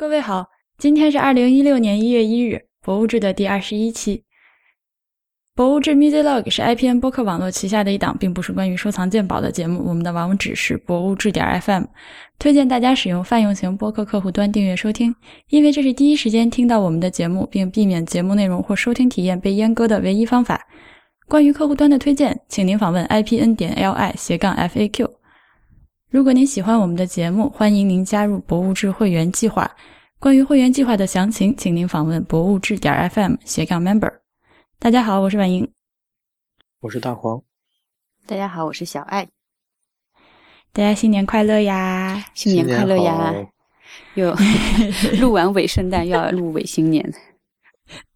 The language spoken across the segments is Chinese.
各位好，今天是二零一六年一月一日，博物志的第二十一期。博物志 Music Log 是 IPN 播客网络旗下的一档，并不是关于收藏鉴宝的节目。我们的网址是博物志点 FM，推荐大家使用泛用型播客客户端订阅收听，因为这是第一时间听到我们的节目，并避免节目内容或收听体验被阉割的唯一方法。关于客户端的推荐，请您访问 IPN 点 LI 斜杠 FAQ。如果您喜欢我们的节目，欢迎您加入博物志会员计划。关于会员计划的详情，请您访问博物志点 FM 斜杠 Member。大家好，我是婉莹，我是大黄，大家好，我是小爱，大家新年快乐呀！新年快乐呀！又录完尾圣诞，又要录尾新年。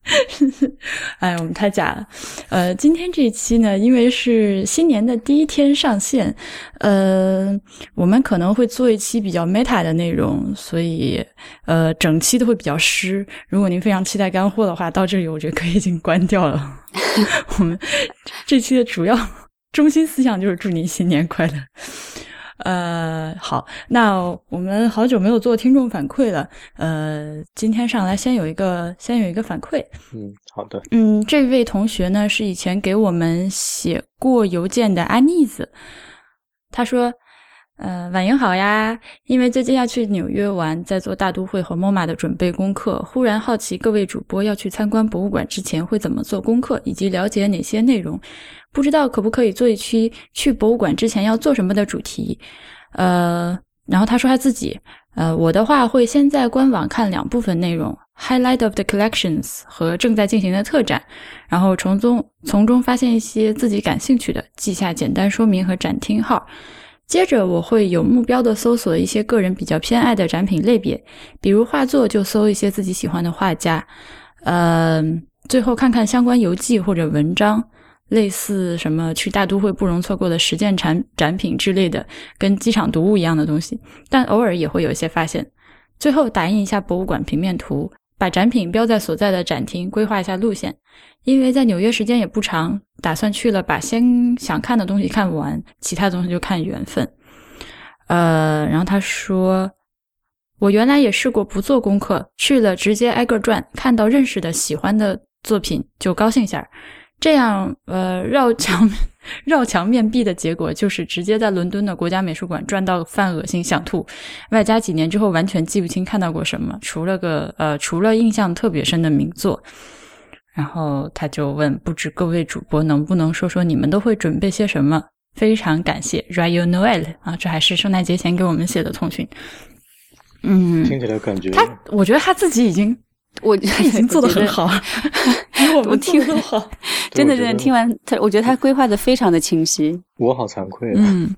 哎，我们太假了。呃，今天这一期呢，因为是新年的第一天上线，呃，我们可能会做一期比较 meta 的内容，所以呃，整期都会比较湿。如果您非常期待干货的话，到这里我觉得可以已经关掉了。我们这期的主要 中心思想就是祝您新年快乐。呃，好，那我们好久没有做听众反馈了。呃，今天上来先有一个，先有一个反馈。嗯，好的。嗯，这位同学呢是以前给我们写过邮件的安妮子，他说。呃，晚莹好呀！因为最近要去纽约玩，在做大都会和 MoMA 的准备功课，忽然好奇各位主播要去参观博物馆之前会怎么做功课，以及了解哪些内容。不知道可不可以做一期去博物馆之前要做什么的主题？呃，然后他说他自己，呃，我的话会先在官网看两部分内容：Highlight of the Collections 和正在进行的特展，然后从中从中发现一些自己感兴趣的，记下简单说明和展厅号。接着我会有目标的搜索一些个人比较偏爱的展品类别，比如画作就搜一些自己喜欢的画家，呃，最后看看相关游记或者文章，类似什么去大都会不容错过的实践产展品之类的，跟机场读物一样的东西，但偶尔也会有一些发现。最后打印一下博物馆平面图。把展品标在所在的展厅，规划一下路线。因为在纽约时间也不长，打算去了把先想看的东西看完，其他东西就看缘分。呃，然后他说，我原来也试过不做功课，去了直接挨个转，看到认识的喜欢的作品就高兴下。这样，呃，绕墙 绕墙面壁的结果就是直接在伦敦的国家美术馆转到犯恶心想吐，外加几年之后完全记不清看到过什么，除了个呃，除了印象特别深的名作。然后他就问，不知各位主播能不能说说你们都会准备些什么？非常感谢 Rayo Noel 啊，这还是圣诞节前给我们写的通讯。嗯，听起来感觉他，我觉得他自己已经。我 他已经做的很好，比我们听 的好。真的，真的听完他，我觉得他规划的非常的清晰。我好惭愧。嗯，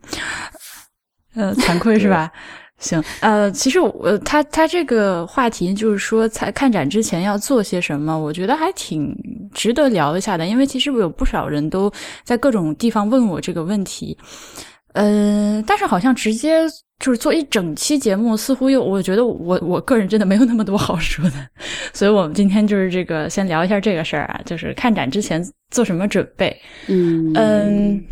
呃，惭愧是吧？行，呃，其实我他他这个话题就是说，在看展之前要做些什么，我觉得还挺值得聊一下的。因为其实我有不少人都在各种地方问我这个问题，呃，但是好像直接。就是做一整期节目，似乎又我觉得我我个人真的没有那么多好说的，所以我们今天就是这个先聊一下这个事儿啊，就是看展之前做什么准备。嗯嗯，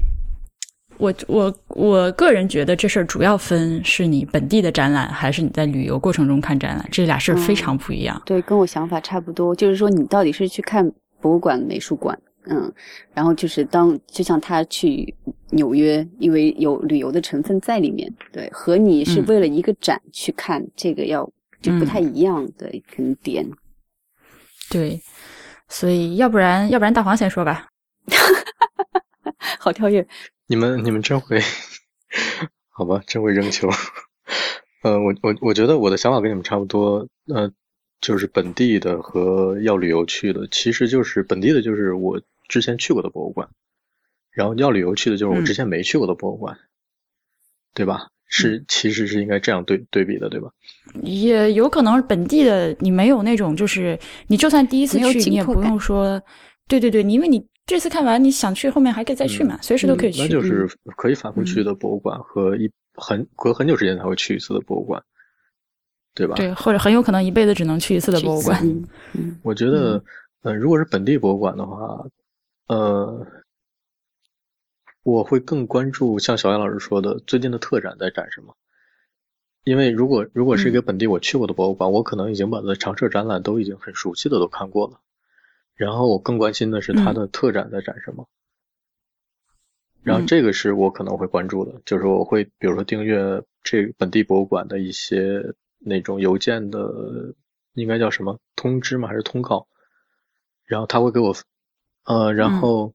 我我我个人觉得这事儿主要分是你本地的展览，还是你在旅游过程中看展览，这俩事儿非常不一样。对，跟我想法差不多，就是说你到底是去看博物馆、美术馆。嗯，然后就是当就像他去纽约，因为有旅游的成分在里面，对，和你是为了一个展去看这个要就不太一样的可能点。对，所以要不然要不然大黄先说吧，好跳跃。你们你们真会，好吧，真会扔球。呃，我我我觉得我的想法跟你们差不多。呃，就是本地的和要旅游去的，其实就是本地的，就是我。之前去过的博物馆，然后要旅游去的就是我之前没去过的博物馆，对吧？是，其实是应该这样对对比的，对吧？也有可能是本地的，你没有那种，就是你就算第一次去，你也不用说，对对对，因为你这次看完，你想去后面还可以再去嘛，随时都可以去。那就是可以反复去的博物馆和一很隔很久时间才会去一次的博物馆，对吧？对，或者很有可能一辈子只能去一次的博物馆。嗯，我觉得，嗯，如果是本地博物馆的话。呃，我会更关注像小杨老师说的，最近的特展在展什么。因为如果如果是一个本地我去过的博物馆，我可能已经把它的常设展览都已经很熟悉的都看过了，然后我更关心的是它的特展在展什么。然后这个是我可能会关注的，就是我会比如说订阅这本地博物馆的一些那种邮件的，应该叫什么通知吗？还是通告？然后他会给我，呃，然后，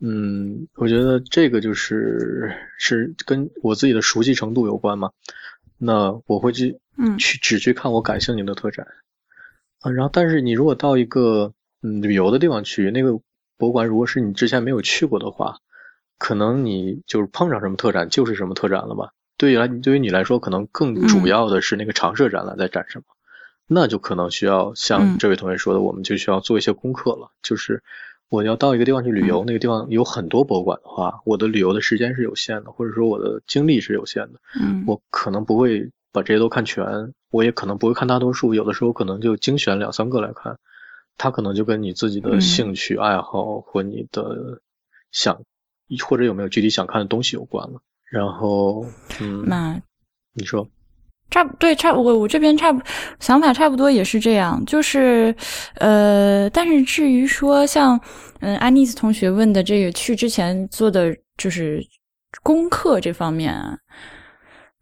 嗯，我觉得这个就是是跟我自己的熟悉程度有关嘛。那我会去，嗯，去只去看我感兴趣的特展，啊，然后但是你如果到一个嗯旅游的地方去，那个博物馆如果是你之前没有去过的话。可能你就是碰上什么特展就是什么特展了吧？对于来对于你来说，可能更主要的是那个常设展览在展什么，那就可能需要像这位同学说的，我们就需要做一些功课了。就是我要到一个地方去旅游，那个地方有很多博物馆的话，我的旅游的时间是有限的，或者说我的精力是有限的，嗯，我可能不会把这些都看全，我也可能不会看大多数，有的时候可能就精选两三个来看，它可能就跟你自己的兴趣爱好和你的想。或者有没有具体想看的东西有关了，然后，嗯，那你说，差不对，差我我这边差不想法差不多也是这样，就是呃，但是至于说像嗯安妮斯同学问的这个去之前做的就是功课这方面，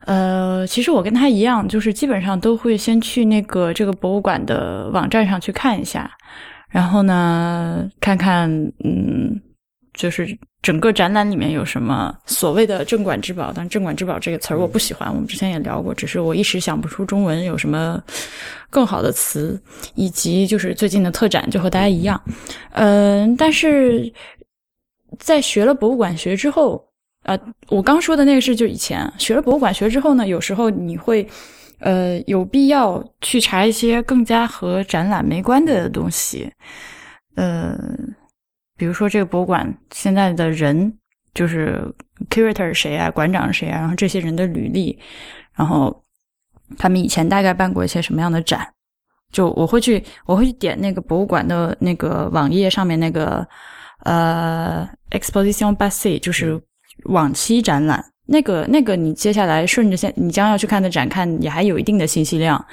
呃，其实我跟他一样，就是基本上都会先去那个这个博物馆的网站上去看一下，然后呢，看看嗯。就是整个展览里面有什么所谓的镇馆之宝，但镇馆之宝这个词儿我不喜欢，我们之前也聊过，只是我一时想不出中文有什么更好的词，以及就是最近的特展就和大家一样，嗯，但是在学了博物馆学之后，呃，我刚说的那个是就以前学了博物馆学之后呢，有时候你会呃有必要去查一些更加和展览没关的东西，呃。比如说，这个博物馆现在的人就是 curator 谁啊，馆长谁啊，然后这些人的履历，然后他们以前大概办过一些什么样的展，就我会去，我会去点那个博物馆的那个网页上面那个呃 exposition base，就是往期展览，那个那个你接下来顺着现你将要去看的展看，也还有一定的信息量，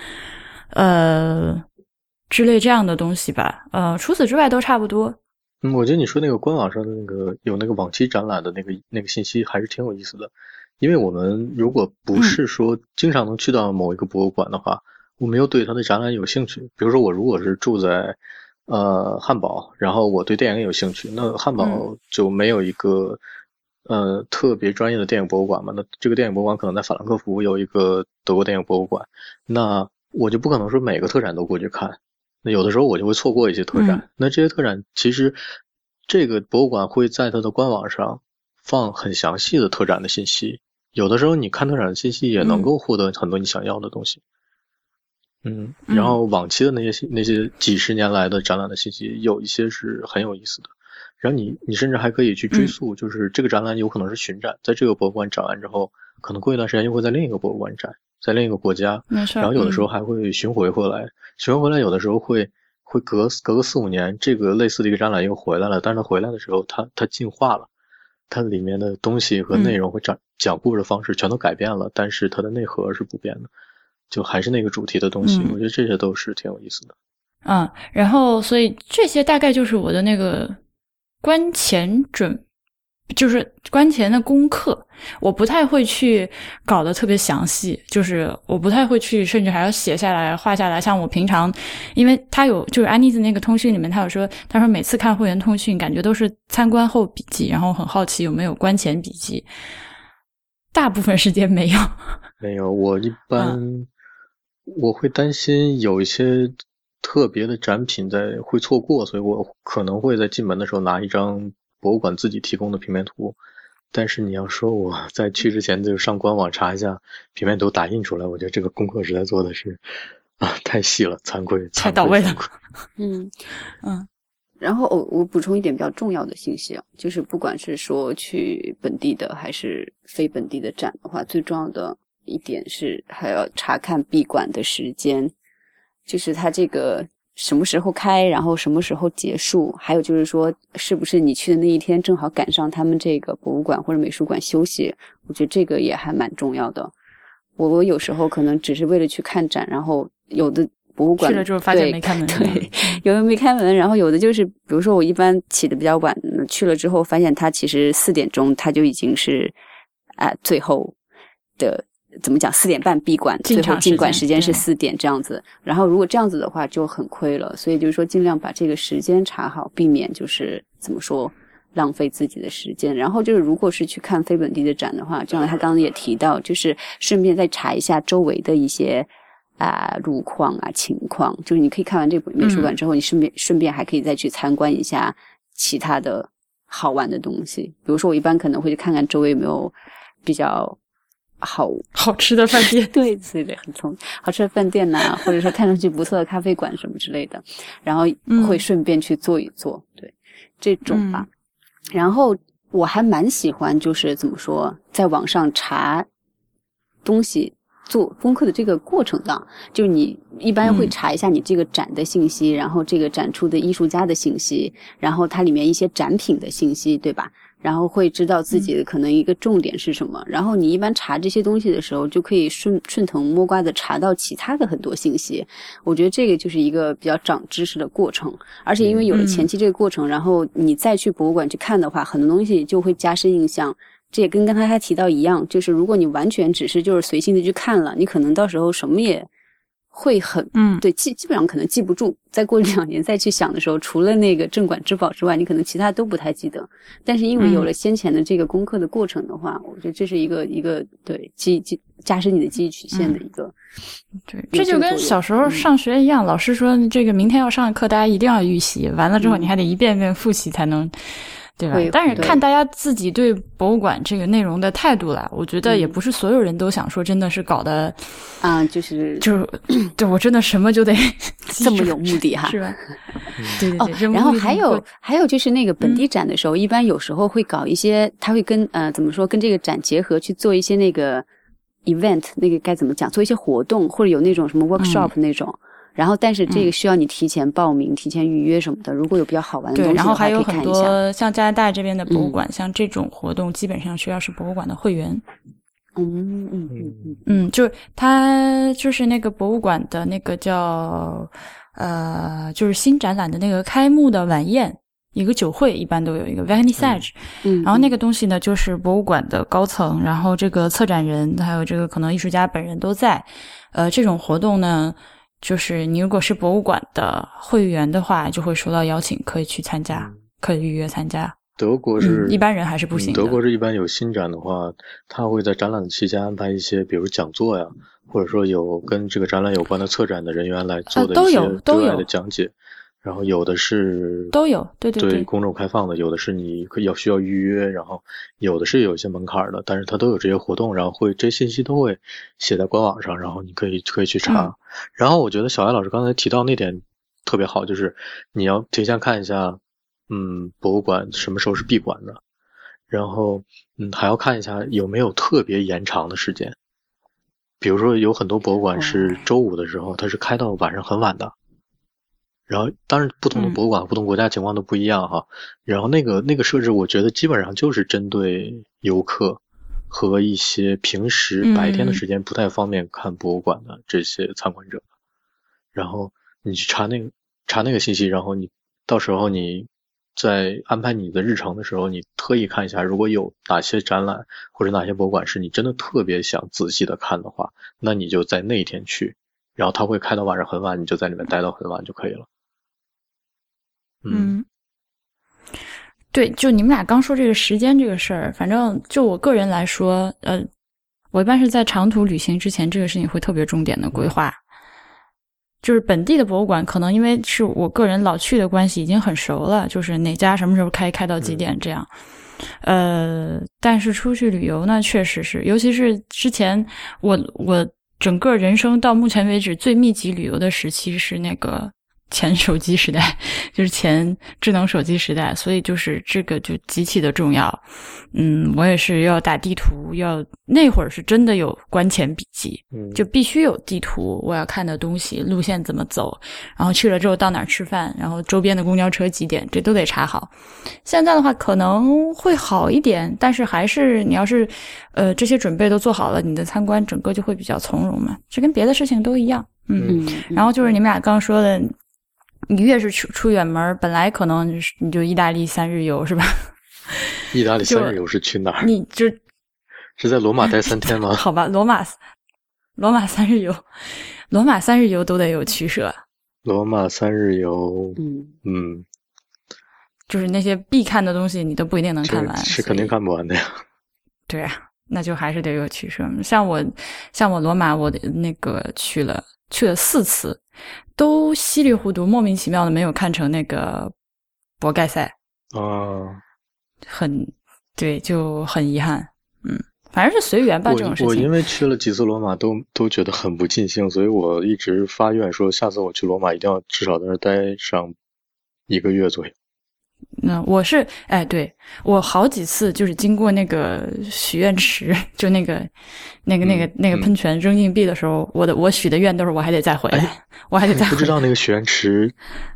呃之类这样的东西吧，呃，除此之外都差不多。嗯，我觉得你说那个官网上的那个有那个往期展览的那个那个信息还是挺有意思的，因为我们如果不是说经常能去到某一个博物馆的话，我们又对它的展览有兴趣。比如说我如果是住在呃汉堡，然后我对电影有兴趣，那汉堡就没有一个呃特别专业的电影博物馆嘛？那这个电影博物馆可能在法兰克福有一个德国电影博物馆，那我就不可能说每个特展都过去看。那有的时候我就会错过一些特展，那这些特展其实这个博物馆会在它的官网上放很详细的特展的信息，有的时候你看特展的信息也能够获得很多你想要的东西。嗯，然后往期的那些那些几十年来的展览的信息，有一些是很有意思的。然后你你甚至还可以去追溯，就是这个展览有可能是巡展，在这个博物馆展完之后，可能过一段时间又会在另一个博物馆展。在另一个国家，然后有的时候还会巡回回来，巡回回来有的时候会会隔隔个四五年，这个类似的一个展览又回来了，但是它回来的时候，它它进化了，它里面的东西和内容和讲讲故事的方式全都改变了，但是它的内核是不变的，就还是那个主题的东西，我觉得这些都是挺有意思的。嗯，然后所以这些大概就是我的那个观前准。就是关前的功课，我不太会去搞得特别详细，就是我不太会去，甚至还要写下来、画下来。像我平常，因为他有就是安妮子那个通讯里面，他有说，他说每次看会员通讯，感觉都是参观后笔记，然后很好奇有没有关前笔记。大部分时间没有，没有。我一般我会担心有一些特别的展品在会错过，所以我可能会在进门的时候拿一张。博物馆自己提供的平面图，但是你要说我在去之前就上官网查一下平面图打印出来，我觉得这个功课实在做的是啊太细了，惭愧，太到位了。嗯 嗯，然后我我补充一点比较重要的信息啊，就是不管是说去本地的还是非本地的展的话，最重要的一点是还要查看闭馆的时间，就是它这个。什么时候开，然后什么时候结束？还有就是说，是不是你去的那一天正好赶上他们这个博物馆或者美术馆休息？我觉得这个也还蛮重要的。我我有时候可能只是为了去看展，然后有的博物馆去了之后发现没开门，对，有的没开门，然后有的就是，比如说我一般起的比较晚，去了之后发现它其实四点钟它就已经是啊最后的。怎么讲？四点半闭馆，最后进馆时间是四点这样子。然后如果这样子的话就很亏了，所以就是说尽量把这个时间查好，避免就是怎么说浪费自己的时间。然后就是如果是去看非本地的展的话，正好他刚刚也提到，就是顺便再查一下周围的一些啊路况啊情况。就是你可以看完这本美术馆之后，你顺便顺便还可以再去参观一下其他的好玩的东西。比如说我一般可能会去看看周围有没有比较。好好吃的饭店，对对对，很聪明。好吃的饭店呐，或者说看上去不错的咖啡馆什么之类的，然后会顺便去坐一坐，对这种吧。然后我还蛮喜欢，就是怎么说，在网上查东西、做功课的这个过程的，就是你一般会查一下你这个展的信息，然后这个展出的艺术家的信息，然后它里面一些展品的信息，对吧？然后会知道自己的可能一个重点是什么，然后你一般查这些东西的时候，就可以顺顺藤摸瓜的查到其他的很多信息。我觉得这个就是一个比较长知识的过程，而且因为有了前期这个过程，然后你再去博物馆去看的话，很多东西就会加深印象。这也跟刚才他提到一样，就是如果你完全只是就是随性的去看了，你可能到时候什么也。会很嗯，对，记基本上可能记不住。再过两年再去想的时候，除了那个镇馆之宝之外，你可能其他都不太记得。但是因为有了先前的这个功课的过程的话，我觉得这是一个一个对记记加深你的记忆曲线的一个。对，这就跟小时候上学一样，老师说这个明天要上的课，大家一定要预习，完了之后你还得一遍遍复习才能。对吧？但是看大家自己对博物馆这个内容的态度了，我觉得也不是所有人都想说真的是搞的啊，就是就是，对我真的什么就得 这么有目的哈，是吧？对对对。然后还有还有就是那个本地展的时候，一般有时候会搞一些，他会跟呃怎么说，跟这个展结合去做一些那个 event，那个该怎么讲？做一些活动或者有那种什么 workshop 那种。然后，但是这个需要你提前报名、提前预约什么的。如果有比较好玩的东西，然后还有很多像加拿大这边的博物馆，像这种活动，基本上需要是博物馆的会员。嗯嗯嗯嗯嗯，就他就是那个博物馆的那个叫呃，就是新展览的那个开幕的晚宴，一个酒会一般都有一个 vernissage。嗯，然后那个东西呢，就是博物馆的高层，然后这个策展人还有这个可能艺术家本人都在。呃，这种活动呢。就是你如果是博物馆的会员的话，就会收到邀请，可以去参加，可以预约参加。德国是一般人还是不行。德国是一般有新展的话，他会在展览期间安排一些，比如讲座呀，或者说有跟这个展览有关的策展的人员来做的一些对外的讲解。然后有的是都有，对对对，公众开放的，有的是你要需要预约，然后有的是有一些门槛的，但是它都有这些活动，然后会这些信息都会写在官网上，然后你可以可以去查。然后我觉得小艾老师刚才提到那点特别好，就是你要提前看一下，嗯，博物馆什么时候是闭馆的，然后嗯还要看一下有没有特别延长的时间，比如说有很多博物馆是周五的时候它是开到晚上很晚的。然后，当然，不同的博物馆、不同国家情况都不一样哈。然后，那个那个设置，我觉得基本上就是针对游客和一些平时白天的时间不太方便看博物馆的这些参观者。然后你去查那个查那个信息，然后你到时候你在安排你的日程的时候，你特意看一下，如果有哪些展览或者哪些博物馆是你真的特别想仔细的看的话，那你就在那一天去。然后他会开到晚上很晚，你就在里面待到很晚就可以了。嗯，对，就你们俩刚说这个时间这个事儿，反正就我个人来说，呃，我一般是在长途旅行之前，这个事情会特别重点的规划。就是本地的博物馆，可能因为是我个人老去的关系，已经很熟了，就是哪家什么时候开，开到几点这样。呃，但是出去旅游呢，确实是，尤其是之前我我整个人生到目前为止最密集旅游的时期是那个。前手机时代，就是前智能手机时代，所以就是这个就极其的重要。嗯，我也是要打地图，要那会儿是真的有关前笔记，嗯，就必须有地图，我要看的东西，路线怎么走，然后去了之后到哪儿吃饭，然后周边的公交车几点，这都得查好。现在的话可能会好一点，但是还是你要是呃这些准备都做好了，你的参观整个就会比较从容嘛，这跟别的事情都一样。嗯，嗯，然后就是你们俩刚刚说的，你越是出出远门，本来可能就是你就意大利三日游是吧？意大利三日游是去哪儿？你就 是在罗马待三天吗？好吧，罗马罗马三日游，罗马三日游都得有取舍，罗马三日游，嗯嗯，就是那些必看的东西你都不一定能看完，是肯定看不完的呀。对啊，那就还是得有取舍。像我，像我罗马，我的那个去了去了四次，都稀里糊涂、莫名其妙的没有看成那个博盖赛，啊，很对，就很遗憾。嗯，反正是随缘吧，这种事情我因。为去了几次罗马都都觉得很不尽兴，所以我一直发愿说，下次我去罗马一定要至少在那待上一个月左右。那我是哎，对我好几次就是经过那个许愿池，就那个那个那个嗯那个嗯喷泉扔硬币的时候，我的我许的愿都是我还得再回来，哎我还得再回来，不知道那个许愿池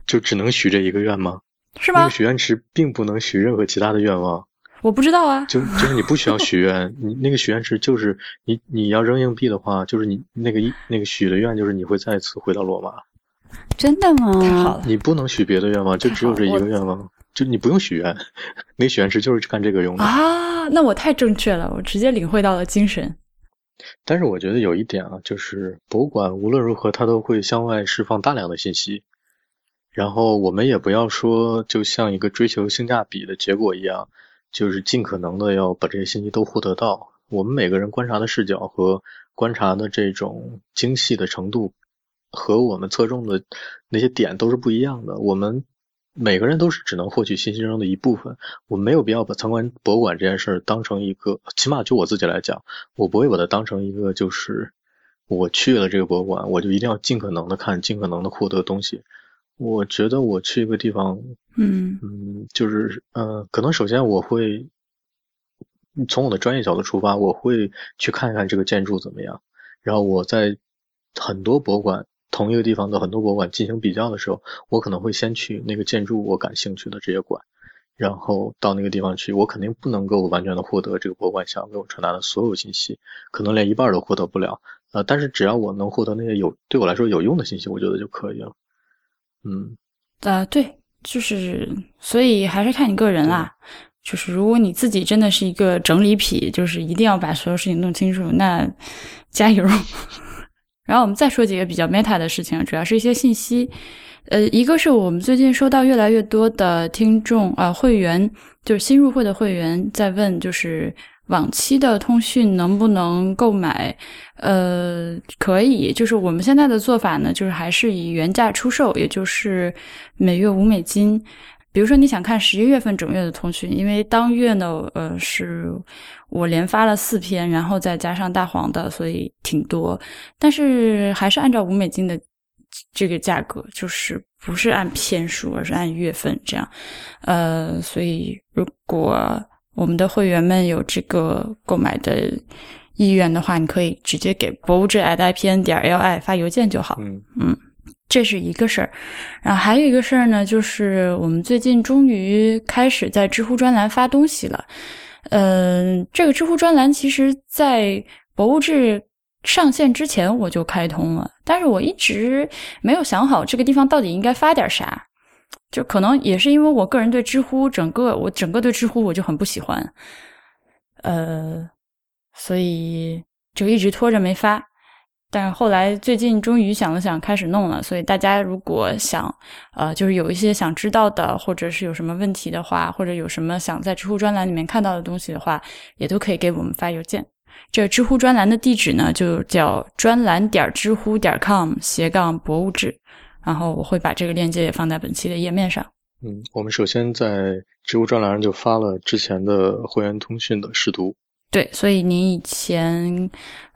就只能许这一个愿吗？是吗那个？许愿池并不能许任何其他的愿望，我不知道啊。就就是你不需要许愿，你那个许愿池就是你你要扔硬币的话，就是你那个一那个许的愿就是你会再次回到罗马，真的吗？太好了，你不能许别的愿望，就只有这一个愿望，就你不用许愿，那个许愿池就是干这个用的。啊，那我太正确了，我直接领会到了精神。但是我觉得有一点啊，就是博物馆无论如何它都会向外释放大量的信息，然后我们也不要说就像一个追求性价比的结果一样，就是尽可能的要把这些信息都获得到。我们每个人观察的视角和观察的这种精细的程度，和我们侧重的那些点都是不一样的。我们每个人都是只能获取信息中的一部分，我没有必要把参观博物馆这件事儿当成一个，起码就我自己来讲，我不会把它当成一个就是我去了这个博物馆，我就一定要尽可能的看，尽可能的获得东西。我觉得我去一个地方，嗯。嗯，就是呃，可能首先我会从我的专业角度出发，我会去看一看这个建筑怎么样，然后我在很多博物馆同一个地方的很多博物馆进行比较的时候，我可能会先去那个建筑我感兴趣的这些馆，然后到那个地方去，我肯定不能够完全的获得这个博物馆想要给我传达的所有信息，可能连一半都获得不了，呃，但是只要我能获得那些有对我来说有用的信息，我觉得就可以了。嗯，呃，对，就是所以还是看你个人啦。就是如果你自己真的是一个整理癖，就是一定要把所有事情弄清楚，那加油。然后我们再说几个比较 meta 的事情，主要是一些信息。呃，一个是我们最近收到越来越多的听众啊、会员，就是新入会的会员在问，就是往期的通讯能不能购买？呃，可以，就是我们现在的做法呢，就是还是以原价出售，也就是每月五美金。比如说你想看十一月份整月的通讯，因为当月呢，呃，是我连发了四篇，然后再加上大黄的，所以挺多。但是还是按照五美金的这个价格，就是不是按篇数，而是按月份这样。呃，所以如果我们的会员们有这个购买的意愿的话，你可以直接给博物志 ipn 点 li 发邮件就好。嗯这是一个事儿，然后还有一个事儿呢，就是我们最近终于开始在知乎专栏发东西了。嗯、这个知乎专栏其实，在博物志上线之前我就开通了，但是我一直没有想好这个地方到底应该发点啥。就可能也是因为我个人对知乎整个我整个对知乎我就很不喜欢，呃，所以就一直拖着没发。但是后来最近终于想了想，开始弄了。所以大家如果想，呃，就是有一些想知道的，或者是有什么问题的话，或者有什么想在知乎专栏里面看到的东西的话，也都可以给我们发邮件。这知乎专栏的地址呢，就叫专栏点知乎点 com 斜杠博物志。然后我会把这个链接也放在本期的页面上。嗯，我们首先在知乎专栏上就发了之前的会员通讯的试读。对，所以您以前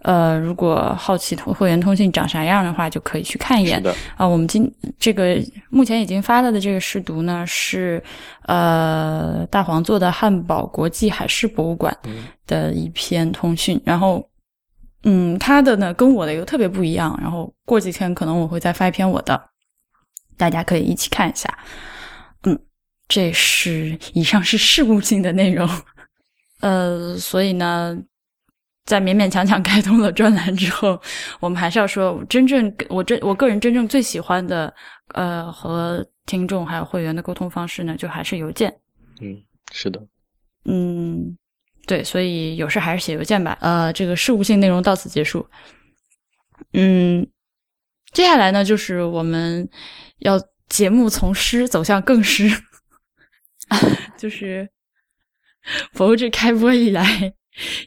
呃，如果好奇通会员通信长啥样的话，就可以去看一眼。啊，我们今这个目前已经发了的这个试读呢，是呃大黄做的汉堡国际海事博物馆嗯的一篇通讯，然后嗯，他的呢跟我的又特别不一样，然后过几天可能我会再发一篇我的，大家可以一起看一下。嗯，这是以上是事务性的内容，呃，所以呢。在勉勉强强开通了专栏之后，我们还是要说，真正我真我个人真正最喜欢的，呃，和听众还有会员的沟通方式呢，就还是邮件。嗯，是的，嗯，对，所以有事还是写邮件吧。呃，这个事务性内容到此结束。嗯，接下来呢，就是我们要节目从诗走向更诗，就是 博物志开播以来。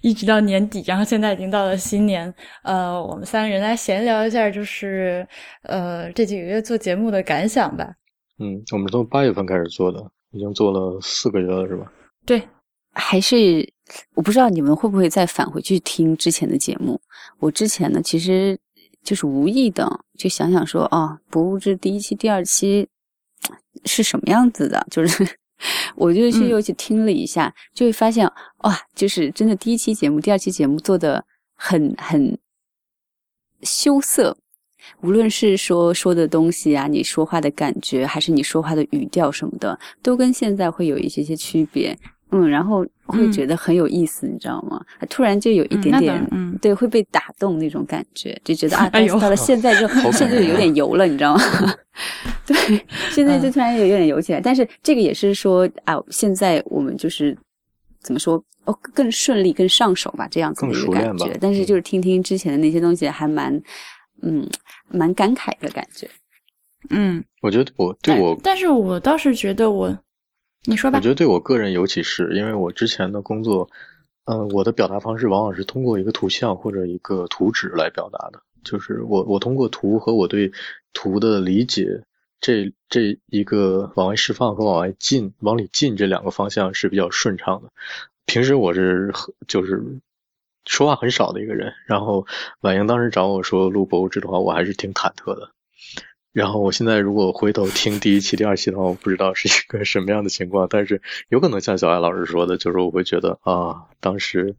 一直到年底，然后现在已经到了新年，呃，我们三个人来闲聊一下，就是呃这几个月做节目的感想吧。嗯，我们从八月份开始做的，已经做了四个月了，是吧？对，还是我不知道你们会不会再返回去听之前的节目。我之前呢，其实就是无意的就想想说，啊，博物志第一期、第二期是什么样子的，就是。我就去又去听了一下，就会发现哇，就是真的第一期节目、第二期节目做的很很羞涩，无论是说说的东西啊，你说话的感觉，还是你说话的语调什么的，都跟现在会有一些些区别。嗯，然后会觉得很有意思，你知道吗？突然就有一点点，嗯，对，会被打动那种感觉，就觉得啊，哎到了现在就甚至有点油了，你知道吗？对，现在就突然有有点油起来。但是这个也是说啊，现在我们就是怎么说哦，更顺利、更上手吧，这样子的一个感觉。但是就是听听之前的那些东西，还蛮嗯，蛮感慨的感觉。嗯，我觉得我对我，但是我倒是觉得我。你说吧。我觉得对我个人尤其是，因为我之前的工作，呃，我的表达方式往往是通过一个图像或者一个图纸来表达的，就是我我通过图和我对图的理解，这这一个往外释放和往外进、往里进这两个方向是比较顺畅的。平时我是就是说话很少的一个人，然后婉莹当时找我说录博物志的话，我还是挺忐忑的。然后我现在如果回头听第一期、第二期的话，我不知道是一个什么样的情况，但是有可能像小艾老师说的，就是我会觉得啊，当时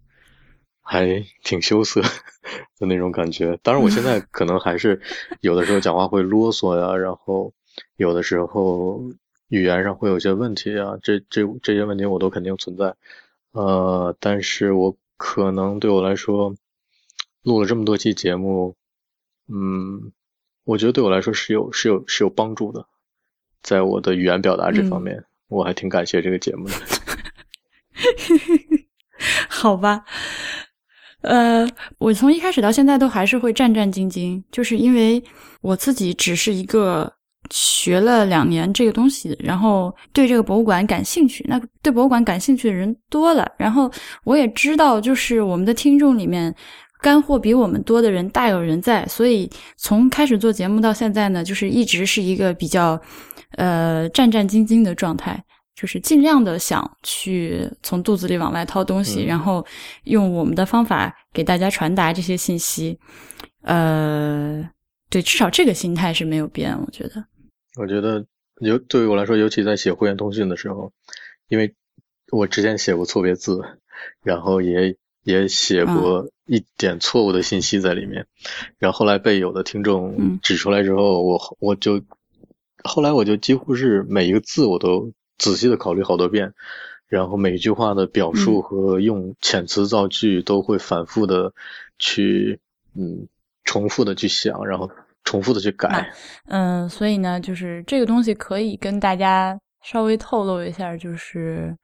还挺羞涩的那种感觉。当然，我现在可能还是 有的时候讲话会啰嗦呀，然后有的时候语言上会有些问题啊，这这这些问题我都肯定存在。呃，但是我可能对我来说，录了这么多期节目，嗯。我觉得对我来说是有是有是有帮助的，在我的语言表达这方面，我还挺感谢这个节目的。好吧，呃，我从一开始到现在都还是会战战兢兢，就是因为我自己只是一个学了两年这个东西，然后对这个博物馆感兴趣。那对博物馆感兴趣的人多了，然后我也知道，就是我们的听众里面。干货比我们多的人大有人在，所以从开始做节目到现在呢，就是一直是一个比较，呃，战战兢兢的状态，就是尽量的想去从肚子里往外掏东西，然后用我们的方法给大家传达这些信息。呃，对，至少这个心态是没有变，我觉得。我觉得，尤对于我来说，尤其在写会员通讯的时候，因为我之前写过错别字，然后也。也写过一点错误的信息在里面，然后后来被有的听众指出来之后，我我就后来我就几乎是每一个字我都仔细的考虑好多遍，然后每一句话的表述和用遣词造句都会反复的去嗯重复的去想，然后重复的去改。嗯，所以呢，就是这个东西可以跟大家稍微透露一下，就是。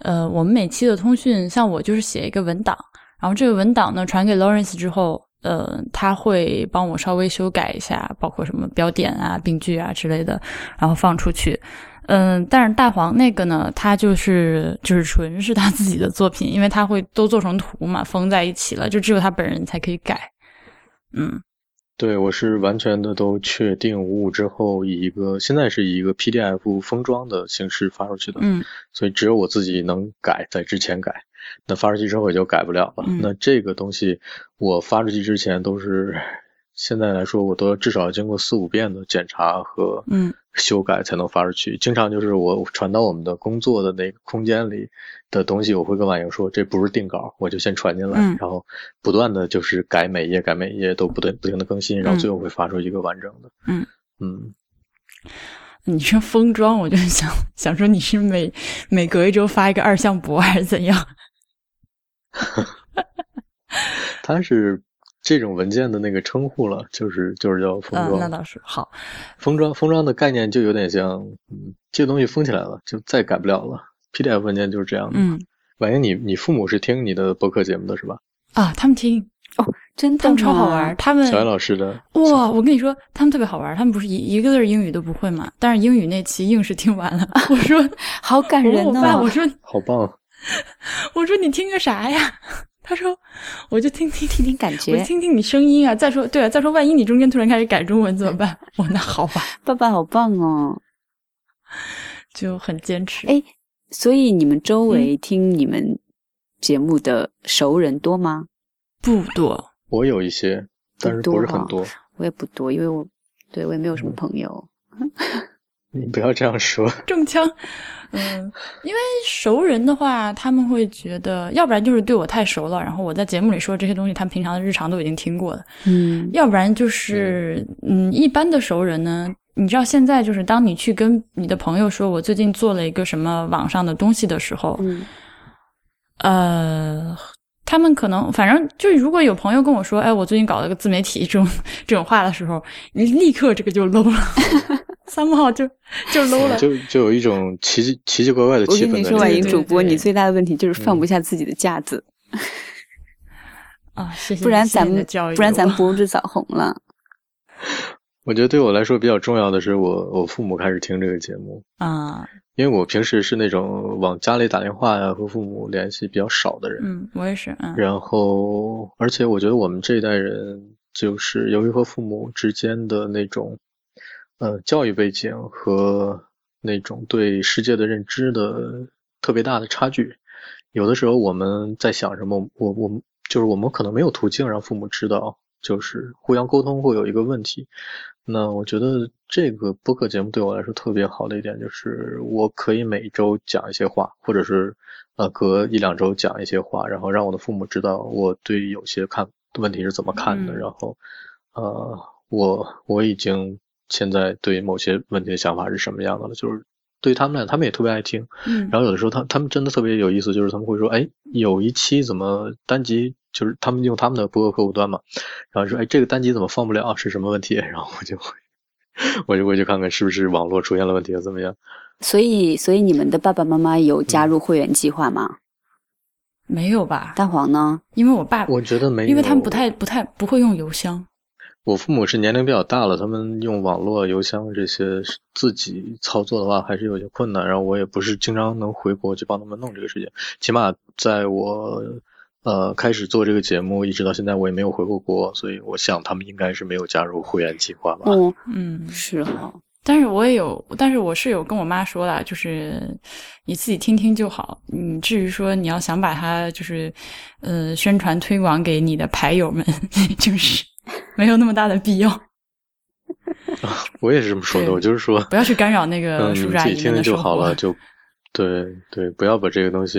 呃，我们每期的通讯，像我就是写一个文档，然后这个文档呢传给 Lawrence 之后，呃，他会帮我稍微修改一下，包括什么标点啊、病句啊之类的，然后放出去。嗯，但是大黄那个呢，他就是就是纯是他自己的作品，因为他会都做成图嘛，封在一起了，就只有他本人才可以改。嗯。对，我是完全的都确定无误之后，以一个现在是以一个 PDF 封装的形式发出去的，嗯，所以只有我自己能改，在之前改，那发出去之后也就改不了了。嗯那这个东西我发出去之前都是，现在来说我都至少要经过四五遍的检查和嗯修改才能发出去。经常就是我传到我们的工作的那个空间里的东西，我会跟婉莹说这不是定稿，我就先传进来，嗯然后不断的就是改每页改每一页都不断不停的更新，然后嗯最后会发出一个完整的。嗯嗯，你说封装，我就想想说你是每每隔一周发一个二向箔还是怎样？它是这种文件的那个称呼了，就是就是叫封嗯，装。那倒是好。封装封装的概念就有点像，嗯，这个东西封起来了，就再改不了了。PDF 文件就是这样的。嗯婉莹，你你父母是听你的播客节目的是吧？啊，他们听哦，真的他们超好玩，他们小艾老师的，哇，我跟你说，他们特别好玩，他们不是一一个字儿英语都不会嘛，但是英语那期硬是听完了。我说，好感我人哦！问我爸，我说，好棒！我说你听个啥呀？他说，我就听听听听感觉我，听听你声音啊。再说，对啊，再说万一你中间突然开始改中文怎么办？我那好吧，爸爸好棒哦！就很坚持。哎，所以你们周嗯围听你们节目的熟人多吗？不多，我有一些，但是不是很多。我也不多，因为我对我也没有什么朋友。你不要这样说。中枪。嗯，因为熟人的话，他们会觉得，要不然就是对我太熟了，然后我在节目里说这些东西，他们平常的日常都已经听过了；嗯要不然就是，嗯，一般的熟人呢，你知道现在就是当你去跟你的朋友说我最近做了一个什么网上的东西的时候，嗯。呃，他们可能反正就是，如果有朋友跟我说，哎，我最近搞了个自媒体这种这种话的时候，你立刻这个就 low 了，三号就就 low 了。就就有一种奇奇奇奇怪怪的我跟你说，气氛在里婉莹主播，你最大的问题就是放不下自己的架子，啊，谢谢，不然咱们教育。不然咱我博主早红了。我觉得对我来说比较重要的是我，我父母开始听这个节目，啊，因为我平时是那种往家里打电话呀和父母联系比较少的人。嗯，我也是，嗯然后，而且我觉得我们这一代人，就是由于和父母之间的那种，呃，教育背景和那种对世界的认知的特别大的差距，有的时候我们在想什么，我我们就是我们可能没有途径让父母知道，就是互相沟通会有一个问题。那我觉得这个播客节目对我来说特别好的一点就是，我可以每周讲一些话，或者是呃隔一两周讲一些话，然后让我的父母知道我对有些看问题是怎么看的，嗯然后呃我我已经现在对某些问题的想法是什么样的了，就是对他们俩，他们也特别爱听。嗯然后有的时候他他们真的特别有意思，就是他们会说，哎，有一期怎么单集，就是他们用他们的播客客户端嘛，然后说，哎，这个单集怎么放不了，是什么问题？然后我就会，我就会去看看是不是网络出现了问题，怎么样？所以，所以你们的爸爸妈妈有加入会员计划吗？没有吧？蛋黄呢？因为我爸，我觉得没有，因为他们不太不太不会用邮箱，我父母是年龄比较大了，他们用网络邮箱这些自己操作的话还是有些困难。然后我也不是经常能回国去帮他们弄这个事情，起码在我呃开始做这个节目一直到现在，我也没有回过国，所以我想他们应该是没有加入会员计划吧。嗯，嗯，是哈。但是我也有，但是我是有跟我妈说了，就是你自己听听就好。你至于说你要想把它就是呃宣传推广给你的牌友们，就是 没有那么大的必要，我也是这么说的，我就是说，不要去干扰那个叔叔阿自己听听就。好了，就对对，不要把这个东西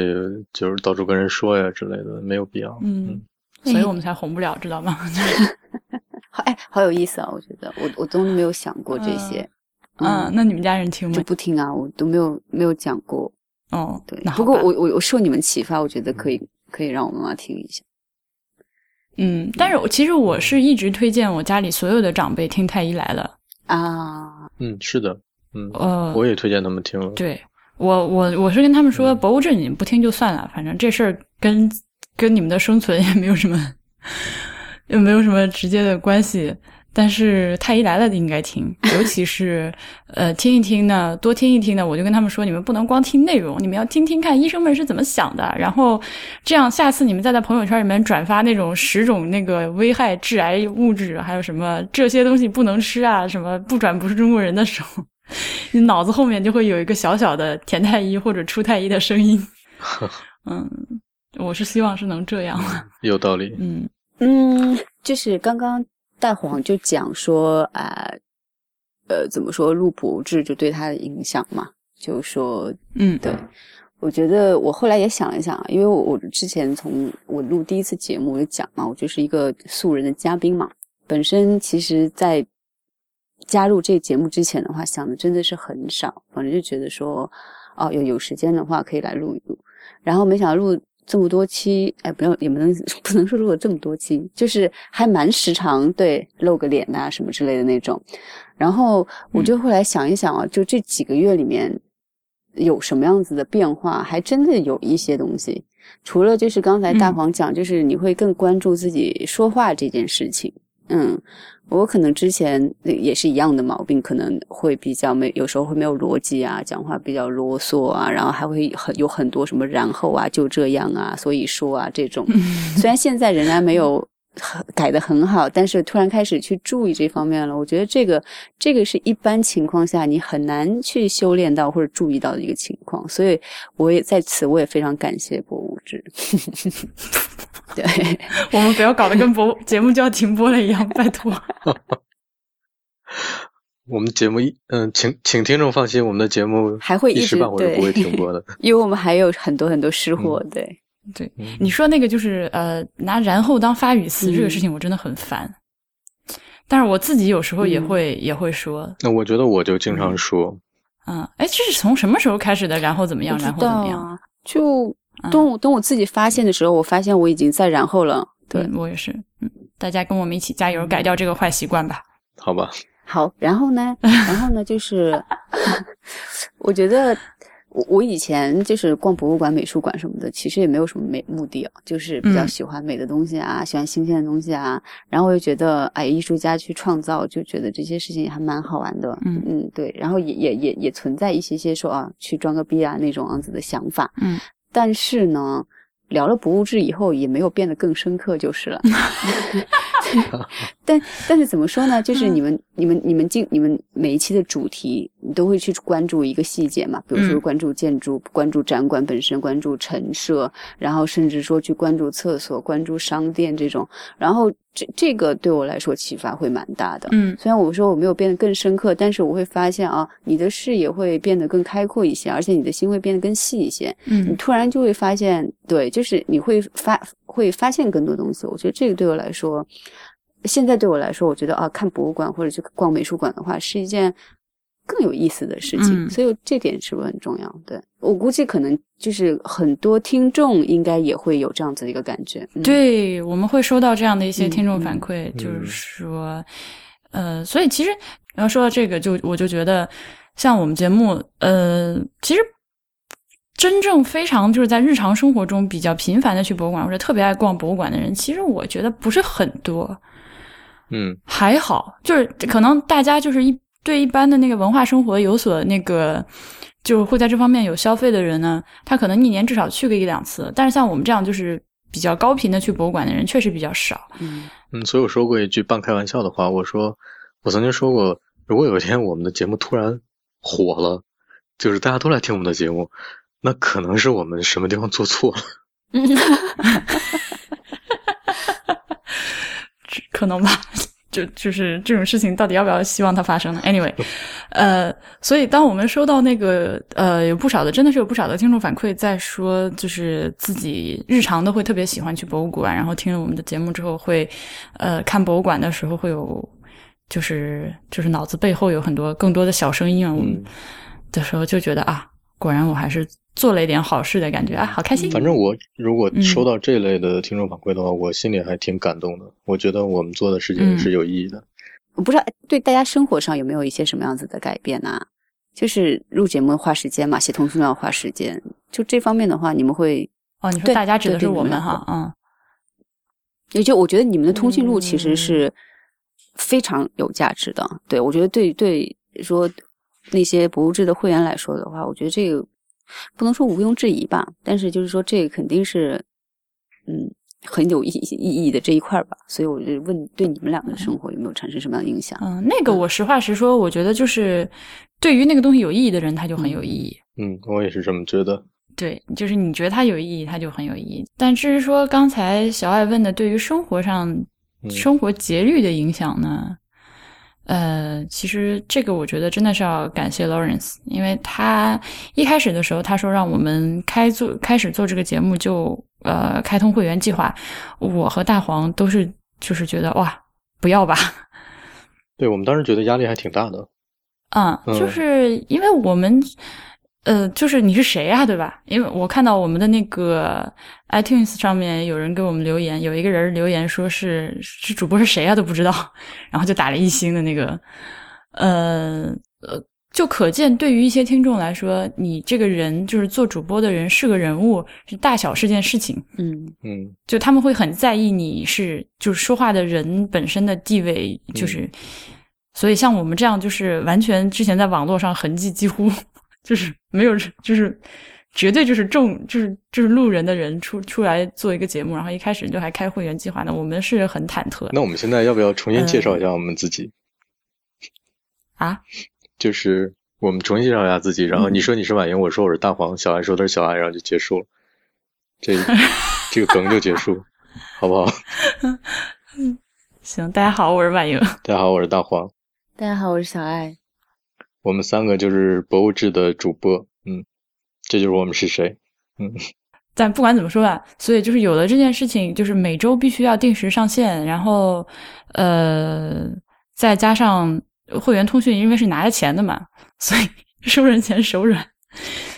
就是到处跟人说呀之类的，没有必要。嗯，所以我们才红不了，知道吗？好，哎，好有意思啊！我觉得，我我都没有想过这些，嗯，那你们家人听吗就吗？不听啊，我都没有没有讲过。哦，对不过我我我受你们启发，我觉得可以可以让我妈妈听一下。嗯，但是我其实我是一直推荐我家里所有的长辈听《太医来了啊，嗯，是的，嗯》。，呃，我也推荐他们听了。对我我我是跟他们说，嗯博物志你们不听就算了，反正这事儿跟跟你们的生存也没有什么 也没有什么直接的关系。但是太医来了的应该听，尤其是呃听一听呢，多听一听呢。我就跟他们说，你们不能光听内容，你们要听听看医生们是怎么想的。然后这样，下次你们再在朋友圈里面转发那种十种那个危害致癌物质，还有什么这些东西不能吃啊，什么不转不是中国人的时候，你脑子后面就会有一个小小的田太医或者出太医的声音。嗯，我是希望是能这样。有道理。嗯嗯，就是刚刚大黄就讲说啊，呃，怎么说录博志就对他的影响嘛，就说嗯，对。我觉得我后来也想了一想，因为我我之前从我录第一次节目我就讲嘛，我就是一个素人的嘉宾嘛。本身其实，在加入这个节目之前的话，想的真的是很少，反正就觉得说，哦，有有时间的话可以来录一录。然后没想到录这么多期，哎，不要也不能 不能说录了这么多期，就是还蛮时常对露个脸呐、什么之类的那种。然后我就后来想一想啊，就这几个月里面。有什么样子的变化？还真的有一些东西，除了就是刚才大黄讲，就是你会更关注自己说话这件事情。嗯，我可能之前也是一样的毛病，可能会比较没，有时候会没有逻辑啊，讲话比较啰嗦啊，然后还会很有很多什么然后啊，就这样啊，所以说啊这种。虽然现在仍然没有。改的很好，但是突然开始去注意这方面了。我觉得这个这个是一般情况下你很难去修炼到或者注意到的一个情况，所以我也在此我也非常感谢博物志。对，我们不要搞得跟播节目就要停播了一样，拜托。我们节目一嗯，请请听众放心，我们的节目还会一时半会儿不会停播的，因为我们还有很多很多失货。对。对，你说那个就是呃，拿然后当发语词这个事情，我真的很烦。但是我自己有时候也会也会说。那我觉得我就经常说。嗯，哎，这是从什么时候开始的？然后怎么样？然后怎么样？就等我等我自己发现的时候，我发现我已经在然后了。对我也是。嗯，大家跟我们一起加油，改掉这个坏习惯吧。好吧。好，然后呢？然后呢？就是 我觉得。我我以前就是逛博物馆、美术馆什么的，其实也没有什么美目的啊，就是比较喜欢美的东西啊，喜欢新鲜的东西啊。然后我又觉得，哎，艺术家去创造，就觉得这些事情也还蛮好玩的。嗯嗯，对。然后也也也也存在一些些说啊，去装个逼啊那种样子的想法。嗯，但是呢。聊了博物志以后，也没有变得更深刻，就是了。但但是怎么说呢？就是你们、你们、你们进你们每一期的主题，你都会去关注一个细节嘛？比如说关注建筑，关注展馆本身，关注陈设，然后甚至说去关注厕所、关注商店这种。然后这这个对我来说启发会蛮大的。嗯，虽然我说我没有变得更深刻，但是我会发现啊，你的视野会变得更开阔一些，而且你的心会变得更细一些。嗯，你突然就会发现，对。就是你会发会发现更多东西，我觉得这个对我来说，现在对我来说，我觉得啊，看博物馆或者去逛美术馆的话，是一件更有意思的事情。所以这点是不是很重要？对我估计可能就是很多听众应该也会有这样子的一个感觉。对，我们会收到这样的一些听众反馈，就是说，呃，所以其实然后说到这个，就我就觉得，像我们节目，呃，其实。真正非常就是在日常生活中比较频繁的去博物馆或者特别爱逛博物馆的人，其实我觉得不是很多。嗯，还好，就是可能大家就是一对一般的那个文化生活有所那个，就会在这方面有消费的人呢，他可能一年至少去个一两次。但是像我们这样就是比较高频的去博物馆的人，确实比较少。嗯嗯，所以我说过一句半开玩笑的话，我说我曾经说过，如果有一天我们的节目突然火了，就是大家都来听我们的节目。那可能是我们什么地方做错了，可能吧，就就是这种事情到底要不要希望它发生呢？Anyway，呃，所以当我们收到那个呃有不少的，真的是有不少的听众反馈在说，就是自己日常都会特别喜欢去博物馆，然后听了我们的节目之后会呃看博物馆的时候会有就是就是脑子背后有很多更多的小声音啊，我们的时候就觉得啊，果然我还是。做了一点好事的感觉啊，好开心！反正我如果收到这类的听众反馈的话，我心里还挺感动的。我觉得我们做的事情是有意义的。我不知道对大家生活上有没有一些什么样子的改变呢？就是录节目花时间嘛，写通讯要花时间。就这方面的话，你们会哦？你说大家指的是我们哈？嗯，也就我觉得你们的通讯录其实是非常有价值的。对我觉得对对说那些博物志的会员来说的话，我觉得这个。不能说毋庸置疑吧，但是就是说这个肯定是，嗯，很有意意义的这一块吧。所以我就问，对你们两个的生活有没有产生什么样的影响？嗯，那个我实话实说，我觉得就是对于那个东西有意义的人，他就很有意义。嗯，我也是这么觉得。对，就是你觉得它有意义，它就很有意义。但至于说刚才小爱问的对于生活上、嗯生活节律的影响呢？呃，其实这个我觉得真的是要感谢 Lawrence，因为他一开始的时候他说让我们开做开始做这个节目就呃开通会员计划，我和大黄都是就是觉得哇不要吧，对我们当时觉得压力还挺大的。啊、嗯就是因为我们，呃，就是你是谁啊，对吧？因为我看到我们的那个 iTunes 上面有人给我们留言，有一个人留言说是是主播是谁啊都不知道，然后就打了一星的那个，呃呃，就可见对于一些听众来说，你这个人就是做主播的人是个人物，是大小是件事情，嗯。嗯。就他们会很在意你是就是说话的人本身的地位，就是，所以像我们这样就是完全之前在网络上痕迹几乎就是没有，就是绝对就是众就是就是路人的人出出来做一个节目，然后一开始就还开会员计划呢，我们是很忐忑那我们现在要不要重新介绍一下我们自己？啊。就是我们重新介绍一下自己，然后嗯你说你是婉莹，我说我是大黄，小爱说他是小爱，然后就结束了，这这个梗就结束，好不好？行，大家好，我是婉莹。大家好，我是大黄，大家好，我是小爱。我们三个就是博物志的主播，嗯，这就是我们是谁，嗯。但不管怎么说吧，所以就是有了这件事情，就是每周必须要定时上线，然后呃，再加上会员通讯，因为是拿着钱的嘛，所以 收人钱手软，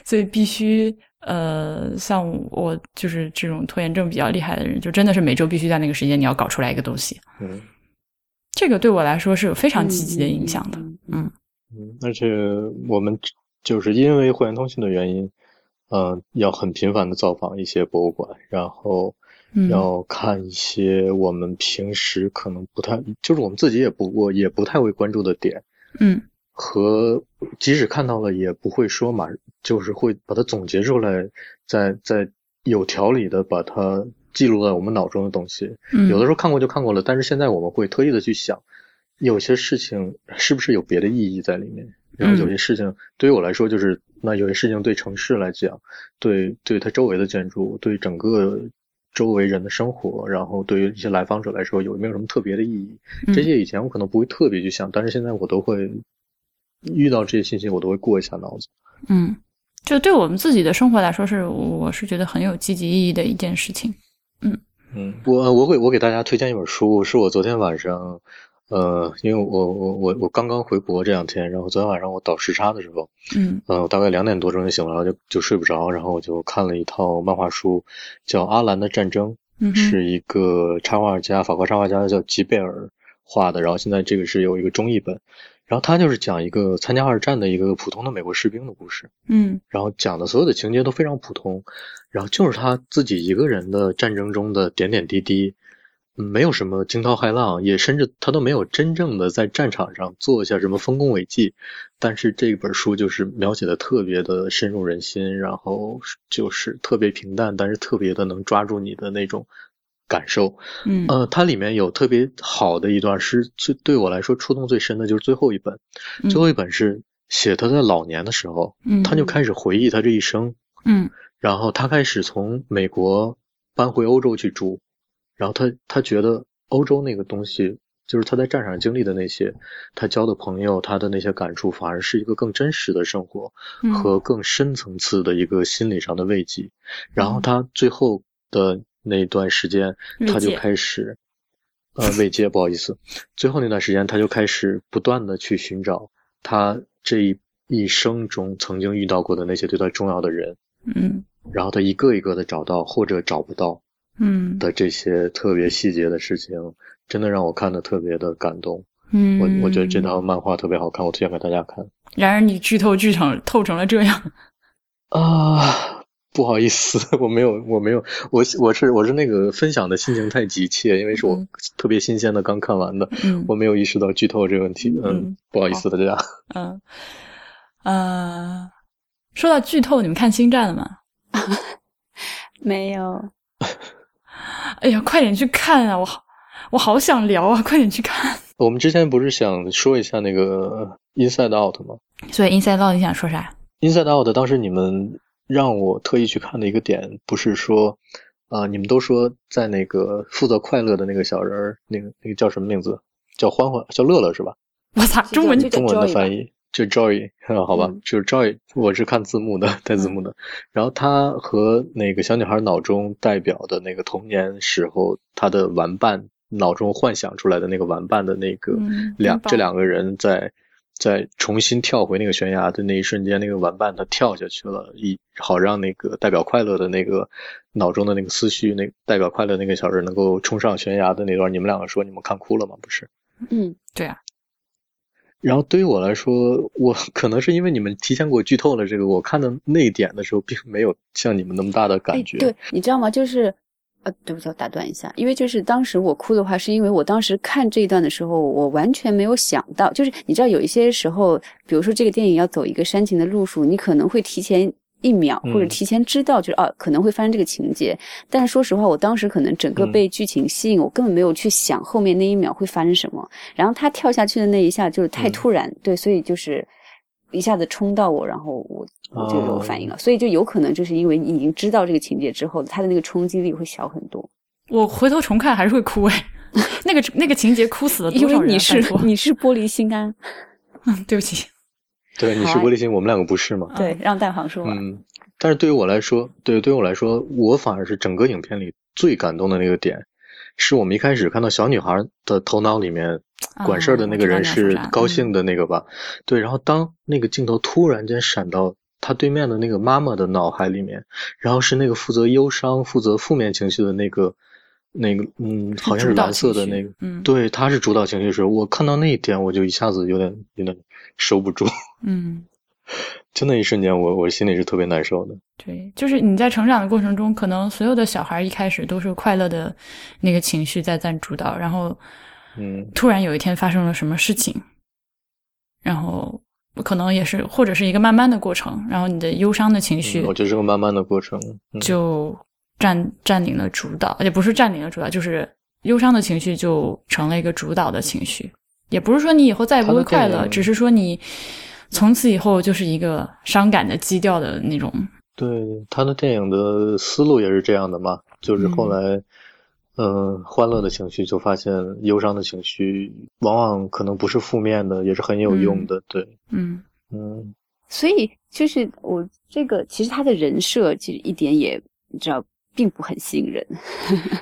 所以必须呃，像我就是这种拖延症比较厉害的人，就真的是每周必须在那个时间你要搞出来一个东西，嗯。这个对我来说是有非常积极的影响的。嗯嗯嗯，而且我们就是因为会员通讯的原因，呃，要很频繁的造访一些博物馆，然后嗯。要看一些我们平时可能不太，就是我们自己也不过也不太会关注的点，嗯。和即使看到了也不会说嘛，就是会把它总结出来，再再有条理的把它记录在我们脑中的东西。嗯，有的时候看过就看过了，但是现在我们会特意的去想，有些事情是不是有别的意义在里面。然后有些事情对于我来说，就是那有些事情对城市来讲，对对它周围的建筑，对整个周围人的生活，然后对于一些来访者来说，有没有什么特别的意义？嗯这些以前我可能不会特别去想，但是现在我都会遇到这些信息，我都会过一下脑子。嗯，就对我们自己的生活来说是，我是觉得很有积极意义的一件事情。嗯，嗯我我给我给大家推荐一本书，是我昨天晚上，呃，因为我我我我刚刚回国这两天，然后昨天晚上我倒时差的时候，嗯呃，大概两点多钟就醒了，然后就就睡不着，然后我就看了一套漫画书，叫《阿兰的战争》，嗯是一个插画家，法国插画家叫吉贝尔画的，然后现在这个是有一个中译本，然后他就是讲一个参加二战的一个普通的美国士兵的故事，嗯。然后讲的所有的情节都非常普通，然后就是他自己一个人的战争中的点点滴滴，嗯没有什么惊涛骇浪，也甚至他都没有真正的在战场上做一下什么丰功伟绩，但是这本书就是描写的特别的深入人心，然后就是特别平淡，但是特别的能抓住你的那种感受。嗯。呃，它里面有特别好的一段是最对我来说触动最深的就是最后一本，嗯。最后一本是写他在老年的时候，嗯。他就开始回忆他这一生，嗯。然后他开始从美国搬回欧洲去住，然后他他觉得欧洲那个东西，就是他在战场上经历的那些，他交的朋友，他的那些感触，反而是一个更真实的生活嗯和更深层次的一个心理上的慰藉。然后他最后的那段时间，他就开始，呃，慰藉，不好意思，最后那段时间他就开始不断的去寻找他这一一生中曾经遇到过的那些对他重要的人。嗯然后他一个一个的找到或者找不到嗯的这些特别细节的事情，真的让我看的特别的感动。嗯，我我觉得这套漫画特别好看，我推荐给大家看。然而你剧透剧成透成了这样，啊，不好意思，我没有，我没有，我我是我是那个分享的心情太急切，因为是我嗯特别新鲜的刚看完的，嗯我没有意识到剧透这个问题。嗯嗯，不好意思大家。嗯呃，说到剧透，你们看《星战》了吗？没有，哎呀，快点去看啊！我好我好想聊啊，快点去看。我们之前不是想说一下那个 Inside Out 吗所以 Inside Out 你想说啥？？Inside Out 当时你们让我特意去看的一个点，不是说，啊、你们都说在那个负责快乐的那个小人儿，那个那个叫什么名字？叫欢欢，叫乐乐是吧？我操，中文就中文的翻译就 Joy，啊 好吧，嗯就是 Joy，我是看字幕的，带字幕的。然后他和那个小女孩脑中代表的那个童年时候他的玩伴脑中幻想出来的那个玩伴的那个两这两个人在在重新跳回那个悬崖的那一瞬间，那个玩伴他跳下去了，以好让那个代表快乐的那个脑中的那个思绪，那代表快乐那个小人能够冲上悬崖的那段，你们两个说你们看哭了吗？不是。嗯，对啊，然后对于我来说，我 可能是因为你们提前给我剧透了这个，我看到那一点的时候，并没有像你们那么大的感觉。哎对，你知道吗？就是，呃，对不起，我打断一下，因为就是当时我哭的话，是因为我当时看这一段的时候，我完全没有想到，就是你知道有一些时候，比如说这个电影要走一个煽情的路数，你可能会提前。一秒或者嗯提前知道，就是啊可能会发生这个情节，但是说实话，我当时可能整个嗯。被剧情吸引，我根本没有去想后面那一秒会发生什么。然后他跳下去的那一下就是太嗯。突然，对，所以就是一下子冲到我，然后我我就有反应了，所以就有可能就是因为你已经知道这个情节之后，他的那个冲击力会小很多。我回头重看还是会哭哎，那个那个情节哭死了因多少人啊？为你是你是玻璃心啊，嗯，对不起，对，你是好玻璃心，我们两个不是嘛？对，让蛋黄说吧。嗯，但是对于我来说，对对于我来说，我反而是整个影片里最感动的那个点，是我们一开始看到小女孩的头脑里面管事儿的那个人是高兴的那个吧？对，然后当那个镜头突然间闪到他对面的那个妈妈的脑海里面，然后是那个负责忧伤、负责负面情绪的那个。那个，嗯，好像是蓝色的那个，嗯，对，他是主导情绪时，我看到那一点，我就一下子有点有点收不住，嗯，就那一瞬间我，我心里是特别难受的。对，就是你在成长的过程中，可能所有的小孩一开始都是快乐的那个情绪在占主导，然后，嗯，突然有一天发生了什么事情，然后可能也是或者是一个慢慢的过程，然后你的忧伤的情绪嗯我觉得是个慢慢的过程。嗯、就占占领了主导，也不是占领了主导，就是忧伤的情绪就成了一个主导的情绪。也不是说你以后再也不会快乐，只是说你从此以后就是一个伤感的基调的那种。对他的电影的思路也是这样的嘛，就是后来，嗯、欢乐的情绪就发现忧伤的情绪往往可能不是负面的，也是很有用的。对，嗯嗯所以就是我这个，其实他的人设其实一点也你知道，并不很吸引人。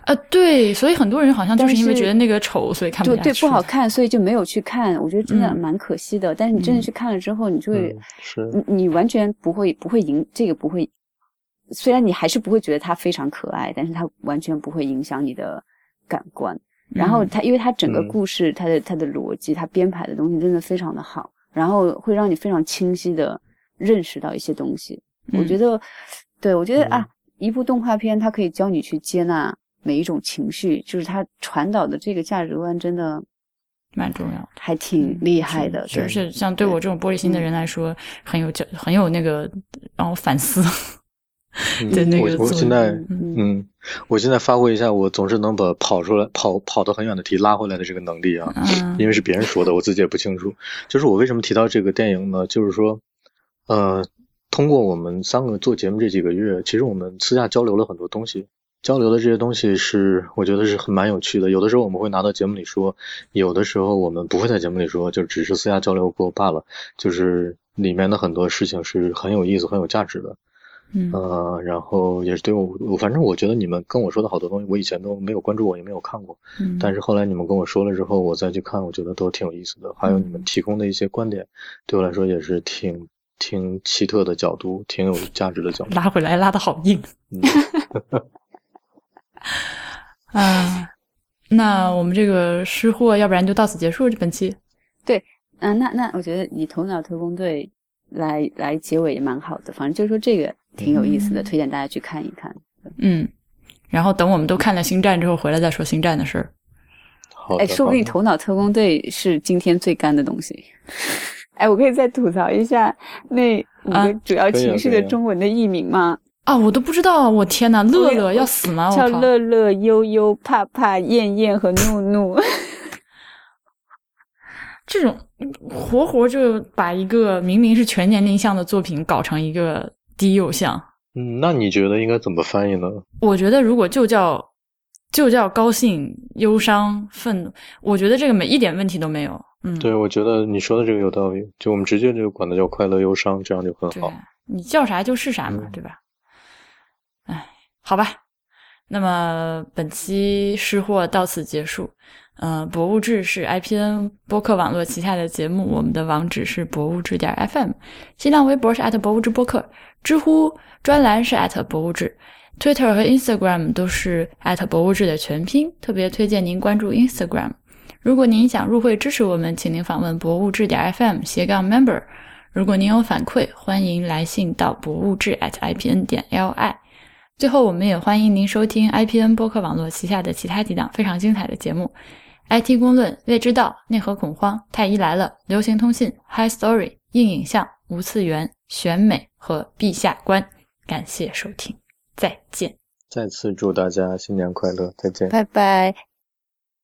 呃，对，所以很多人好像就是因为觉得那个丑，所以看不下去。对不好看，所以就没有去看。我觉得真的嗯蛮可惜的。但是你真的嗯去看了之后，你就会嗯，是，你你完全不会不会影这个不会，虽然你还是不会觉得它非常可爱，但是它完全不会影响你的感官。然后嗯它因为它整个嗯故事，它的它的逻辑，它编排的东西真的非常的好，然后会让你非常清晰的认识到一些东西。我觉得得，对我觉得嗯啊，一部动画片它可以教你去接纳每一种情绪，就是它传导的这个价值观真的蛮重要。还挺厉害的。就是是像对我这种玻璃心的人来说，很有教很有那个让我反思嗯 的那个我我作用现在，嗯嗯，我现在发挥一下我总是能把跑出来、跑跑得很远的题拉回来的这个能力啊。嗯因为是别人说的，我自己也不清楚。就是我为什么提到这个电影呢？就是说，呃，通过我们三个做节目这几个月，其实我们私下交流了很多东西。交流的这些东西是，我觉得是很蛮有趣的。有的时候我们会拿到节目里说，有的时候我们不会在节目里说，就只是私下交流过罢了。就是里面的很多事情是很有意思、很有价值的。嗯呃，然后也是对我，我反正我觉得你们跟我说的好多东西，我以前都没有关注过，也没有看过。嗯，但是后来你们跟我说了之后，我再去看，我觉得都挺有意思的。还有你们提供的一些观点，对我来说也是挺挺奇特的角度，挺有价值的角度。拉回来拉的好硬嗯，啊。那我们这个失货，要不然就到此结束这本期。对嗯、那那我觉得以头脑特工队来来结尾也蛮好的，反正就是说这个挺有意思的，嗯推荐大家去看一看。嗯，然后等我们都看了星战之后，回来再说星战的事儿。好说不定头脑特工队是今天最干的东西。哎，我可以再吐槽一下那五啊个主要情绪的中文的译名吗？啊，我都不知道，我天呐，乐乐要死吗？叫！乐乐、悠悠、怕怕、燕燕和怒怒。这种活活就把一个明明是全年龄向的作品搞成一个低幼向，嗯，那你觉得应该怎么翻译呢？我觉得如果就叫就叫高兴、忧伤、愤怒，我觉得这个没一点问题都没有。嗯，对，我觉得你说的这个有道理，就我们直接就管它叫快乐忧伤，这样就很好。你叫啥就是啥嘛，对吧？哎，好吧。那么本期失货到此结束。呃，博物志是 IPN 播客网络旗下的节目，我们的网址是博物志点 FM，新浪微博是博物志播客，知乎专栏是博物志，Twitter 和 Instagram 都是博物志的全拼。特别推荐您关注 Instagram。如果您想入会支持我们，请您访问博物志点 FM 斜杠 member。如果您有反馈，欢迎来信到博物志 at IPN 点 LI。最后，我们也欢迎您收听 IPN 播客网络旗下的其他几档非常精彩的节目。IT 公论、未知道、内核恐慌、太医来了、流行通信、High Story、硬影像、无次元、选美和陛下观，感谢收听，再见。再次祝大家新年快乐，再见，拜拜。